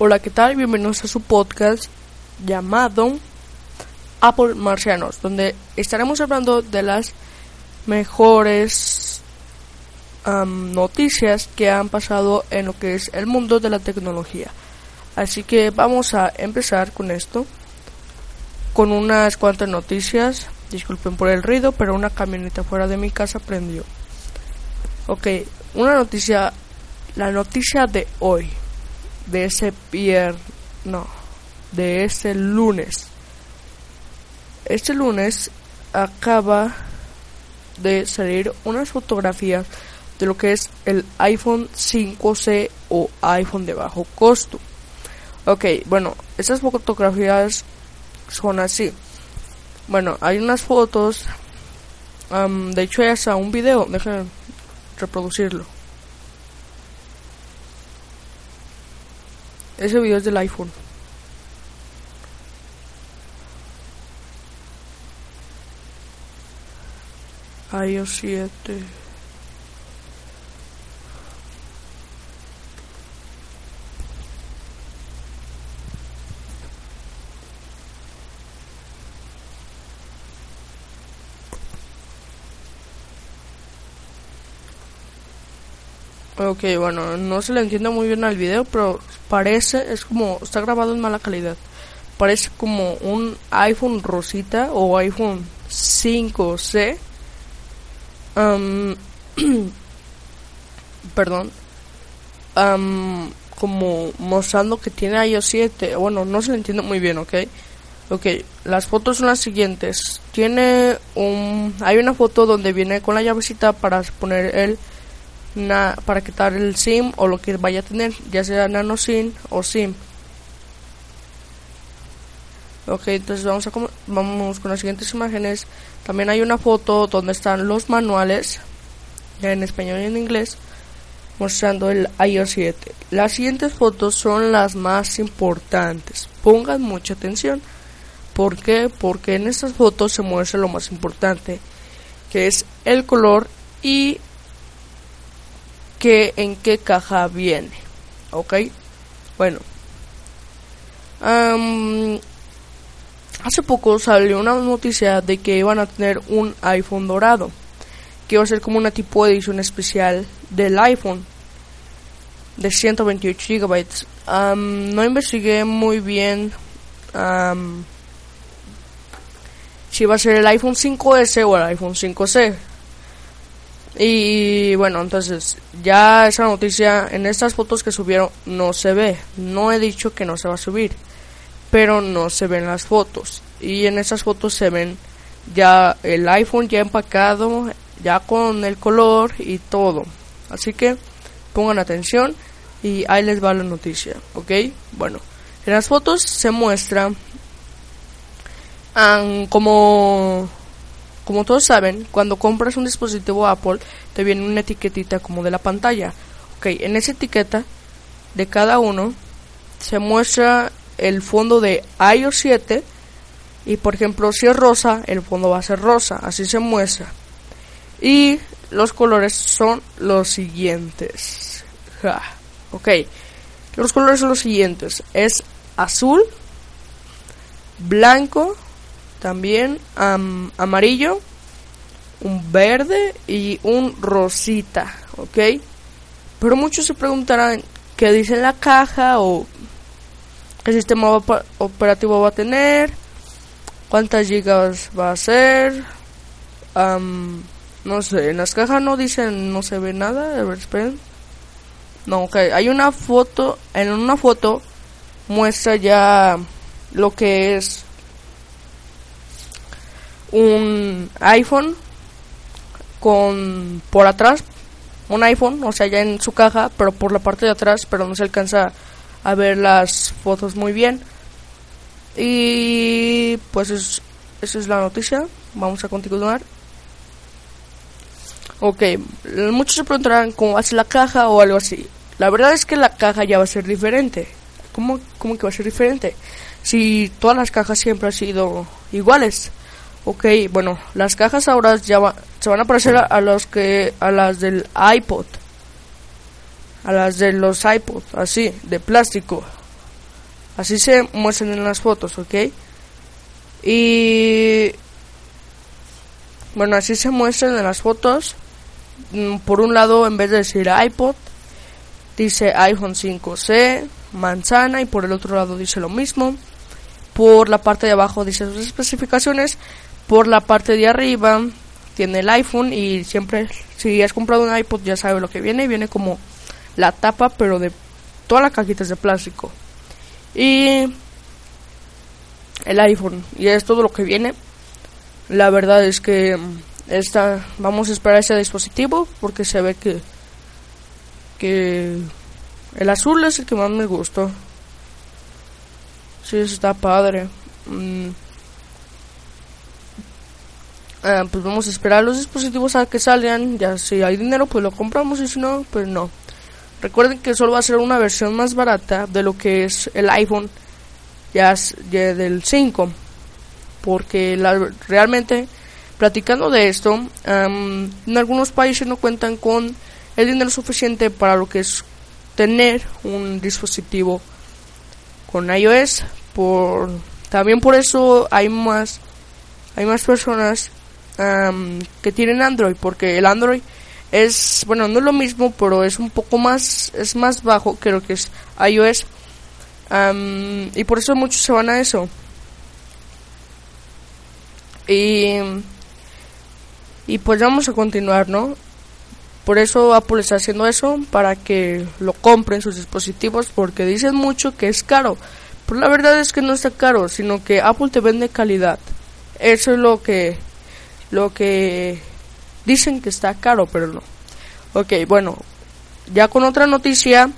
Hola, ¿qué tal? Bienvenidos a su podcast llamado Apple Marcianos, donde estaremos hablando de las mejores noticias que han pasado en lo que es el mundo de la tecnología. Así que vamos a empezar con esto, con unas cuantas noticias. Disculpen por el ruido, pero una camioneta fuera de mi casa prendió. Ok, una noticia, la noticia de hoy de ese viernes, no, de ese lunes. Este lunes acaba de salir unas fotografías de lo que es el iPhone 5C o iPhone de bajo costo. Ok, bueno, esas fotografías son así. Bueno, hay unas fotos. de hecho, hay hasta un video. Déjenme reproducirlo. Ese video es del iPhone. iOS 7. Ok, bueno, no se le entiende muy bien al video, pero parece, es como, está grabado en mala calidad. Parece como un iPhone rosita o iPhone 5C. perdón. como mostrando que tiene iOS 7. Bueno, no se le entiende muy bien, ¿ok? Ok, las fotos son las siguientes. Tiene un... Hay una foto donde viene con la llavecita para poner el para quitar el SIM o lo que vaya a tener, ya sea nano SIM o SIM. Ok, entonces vamos, a vamos con las siguientes imágenes. También hay una foto donde están los manuales, en español y en inglés, mostrando el iOS 7. Las siguientes fotos son las más importantes. Pongan mucha atención. ¿Por qué? Porque en estas fotos se muestra lo más importante, que es el color y que en qué caja viene. ¿Ok? Bueno. hace poco salió una noticia de que iban a tener un iPhone dorado. Que iba a ser como una tipo de edición especial del iPhone. De 128 gigabytes. no investigué muy bien si iba a ser el iPhone 5S o el iPhone 5C. Y bueno, entonces ya esa noticia en estas fotos que subieron no se ve. No he dicho que no se va a subir, pero no se ven las fotos. Y en esas fotos se ven ya el iPhone ya empacado, ya con el color y todo. Así que pongan atención y ahí les va la noticia, ¿ok? Bueno, en las fotos se muestra como como todos saben, cuando compras un dispositivo Apple, te viene una etiquetita como de la pantalla. Ok, en esa etiqueta de cada uno se muestra el fondo de iOS 7 y por ejemplo si es rosa, el fondo va a ser rosa, así se muestra. Y los colores son los siguientes. Ok, los colores son los siguientes. Es azul, blanco, también amarillo, un verde y un rosita, ¿ok? Pero muchos se preguntarán qué dice la caja o qué sistema operativo va a tener, cuántas gigas va a ser, no sé, en las cajas no dicen, no se ve nada, a ver, esperen. No, ok, hay una foto, en una foto muestra ya lo que es un iPhone con por atrás un iPhone, o sea, ya en su caja, pero por la parte de atrás, pero no se alcanza a ver las fotos muy bien. Y pues es, esa es la noticia. Vamos a continuar. Ok, muchos se preguntarán cómo ser la caja o algo así. La verdad es que la caja ya va a ser diferente. ¿Cómo, cómo que va a ser diferente? Si todas las cajas siempre han sido iguales. Ok, bueno, las cajas ahora ya se van a parecer a, los que a las del iPod. A las de los iPod, así, de plástico. Así se muestran en las fotos, ¿ok? Y bueno, así se muestran en las fotos. Mm, por un lado, en vez de decir iPod, dice iPhone 5C, manzana, y por el otro lado dice lo mismo. Por la parte de abajo dice sus especificaciones. Por la parte de arriba tiene el iPhone y siempre si has comprado un iPod ya sabes lo que viene. Viene como la tapa pero de toda la cajita es de plástico. Y el iPhone y es todo lo que viene. La verdad es que esta, vamos a esperar ese dispositivo porque se ve que, que el azul es el que más me gustó. Sí, está padre. Mm. Ah, pues vamos a esperar los dispositivos a que salgan. Ya si hay dinero, pues lo compramos y si no, pues no. Recuerden que solo va a ser una versión más barata de lo que es el iPhone ya, ya del 5. Porque realmente Platicando de esto, en algunos países no cuentan con el dinero suficiente para lo que es tener un dispositivo con iOS. Por, también por eso hay más, hay más personas que tienen Android, porque el Android es, bueno, no es lo mismo, pero es un poco más, es más bajo que lo que es iOS. y por eso muchos se van a eso. Y y pues vamos a continuar, ¿no? Por eso Apple está haciendo eso, para que lo compren sus dispositivos, porque dicen mucho que es caro. Pero la verdad es que no está caro, sino que Apple te vende calidad. Eso es lo que, lo que dicen que está caro, pero no. Ok, bueno, ya con otra noticia,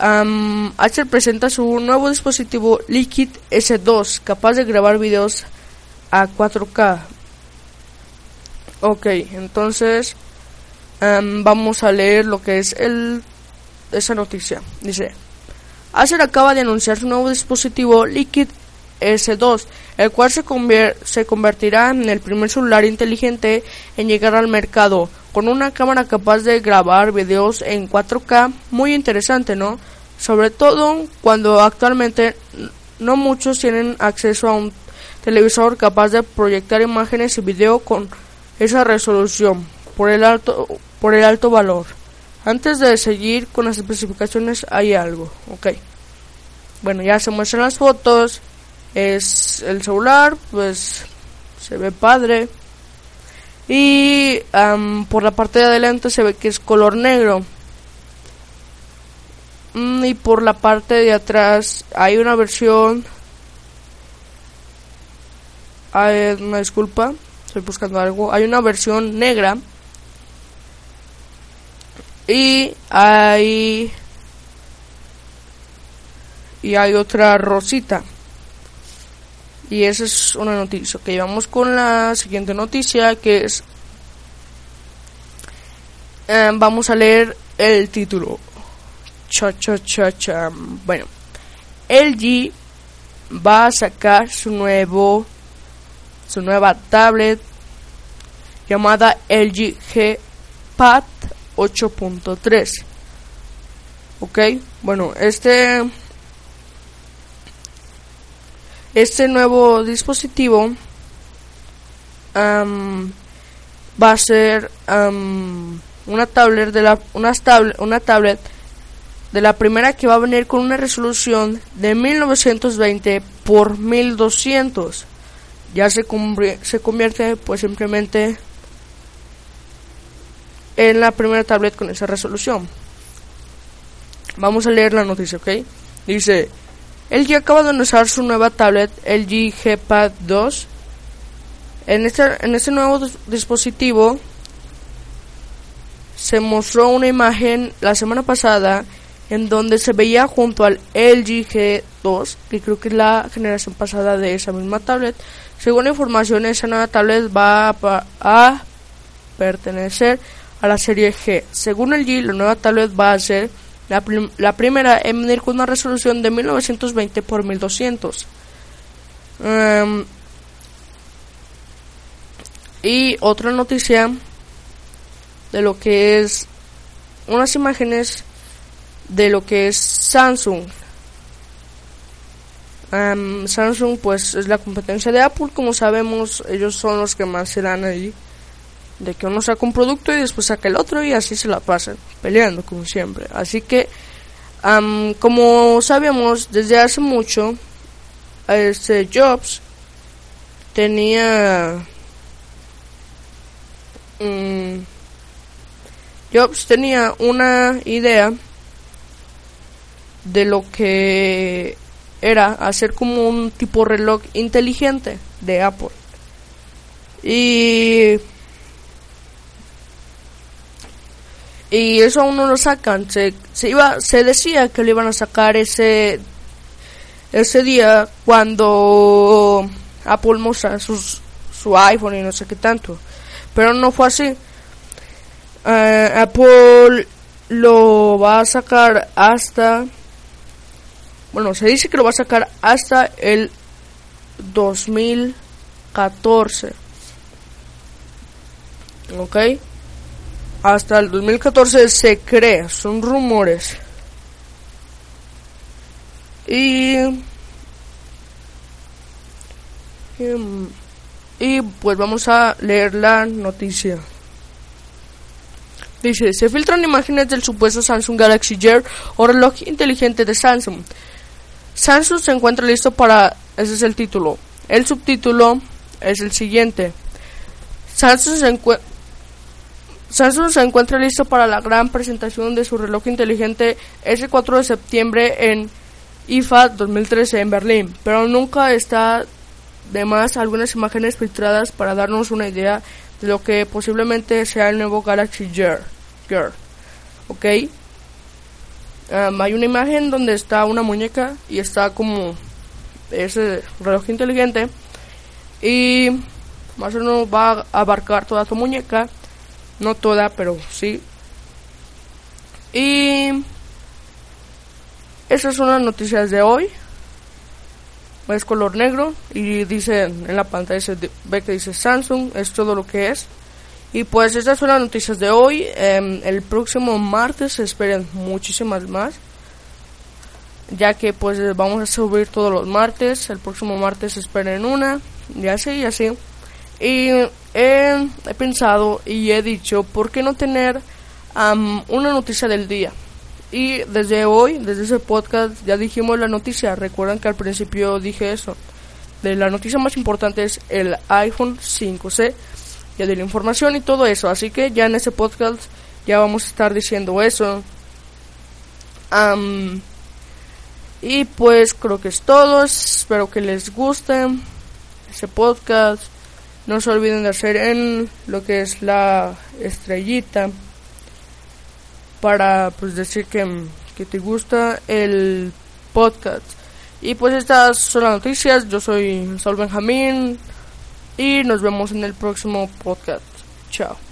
um, presenta su nuevo dispositivo Liquid S2, capaz de grabar videos a 4K. Ok, entonces em, vamos a leer lo que es el, esa noticia. Dice, Acer acaba de anunciar su nuevo dispositivo Liquid S2, el cual se, se convertirá en el primer celular inteligente en llegar al mercado, con una cámara capaz de grabar videos en 4K, muy interesante, ¿no? Sobre todo cuando actualmente no muchos tienen acceso a un televisor capaz de proyectar imágenes y video con esa resolución por el alto por el alto valor. Antes de seguir con las especificaciones hay algo, ok. Bueno, ya se muestran las fotos. Es el celular, pues se ve padre. Y por la parte de adelante se ve que es color negro. Mm, y por la parte de atrás hay una versión. Ay, una disculpa Estoy buscando algo. Hay una versión negra. Y hay... Y hay otra rosita. Y esa es una noticia. Ok, vamos con la siguiente noticia que es... Eh, vamos a leer el título. Cha, cha, cha, cha. Bueno, LG va a sacar su nuevo su nueva tablet llamada LG G Pad 8.3. Ok, bueno, este este nuevo dispositivo va a ser una tablet de la una, tablet, una tablet de la primera que va a venir con una resolución de 1920 por 1200 ya se, se convierte pues simplemente en la primera tablet con esa resolución. Vamos a leer la noticia, ¿ok? Dice, LG acaba de anunciar su nueva tablet LG G Pad 2. En este, en este nuevo dispositivo se mostró una imagen la semana pasada en donde se veía junto al LG G2, que creo que es la generación pasada de esa misma tablet. Según la información, esa nueva tablet va a, pertenecer a la serie G. Según el G, la nueva tablet va a ser la, la primera en venir con una resolución de 1920 x 1200. y otra noticia de lo que es unas imágenes de lo que es Samsung. Samsung pues es la competencia de Apple, como sabemos, ellos son los que más se dan ahí. De que uno saca un producto y después saca el otro y así se la pasan, peleando como siempre. Así que, como sabemos, desde hace mucho, este Jobs tenía... Mm, Jobs tenía una idea de lo que era hacer como un tipo reloj inteligente de Apple. Y y eso aún no lo sacan. Se, se iba se decía que lo iban a sacar ese ese día cuando Apple mostró sus, su iPhone y no sé qué tanto. Pero no fue así. Eh, Apple lo va a sacar hasta bueno, se dice que lo va a sacar hasta el 2014. ¿Ok? Hasta el 2014 se cree, son rumores. Y, y, pues vamos a leer la noticia. Dice, se filtran imágenes del supuesto Samsung Galaxy Gear o reloj inteligente de Samsung. Samsung se encuentra listo para... Ese es el título. El subtítulo es el siguiente. Samsung se, Samsung se encuentra listo para la gran presentación de su reloj inteligente ese 4 de septiembre en IFA 2013 en Berlín, pero nunca está de más algunas imágenes filtradas para darnos una idea de lo que posiblemente sea el nuevo Galaxy Gear. Gear. ¿Ok? hay una imagen donde está una muñeca y está como ese reloj inteligente y más o menos va a abarcar toda tu muñeca no toda pero sí y esas son las noticias de hoy es color negro y dice en la pantalla ve que dice Samsung es todo lo que es y pues estas son las noticias de hoy. Em, el próximo martes se esperen muchísimas más. Ya que pues vamos a subir todos los martes. El próximo martes se esperen una. Y así y así. Y he, pensado y he dicho, ¿por qué no tener una noticia del día? Y desde hoy, desde ese podcast, ya dijimos la noticia. Recuerdan que al principio dije eso. De la noticia más importante es el iPhone 5C de la información y todo eso. Así que ya en ese podcast ya vamos a estar diciendo eso. y pues creo que es todo. Espero que les guste ese podcast. No se olviden de hacer en lo que es la estrellita para pues decir que, que te gusta el podcast. Y pues estas son las noticias. Yo soy Sol Benjamín y nos vemos en el próximo podcast. Chao.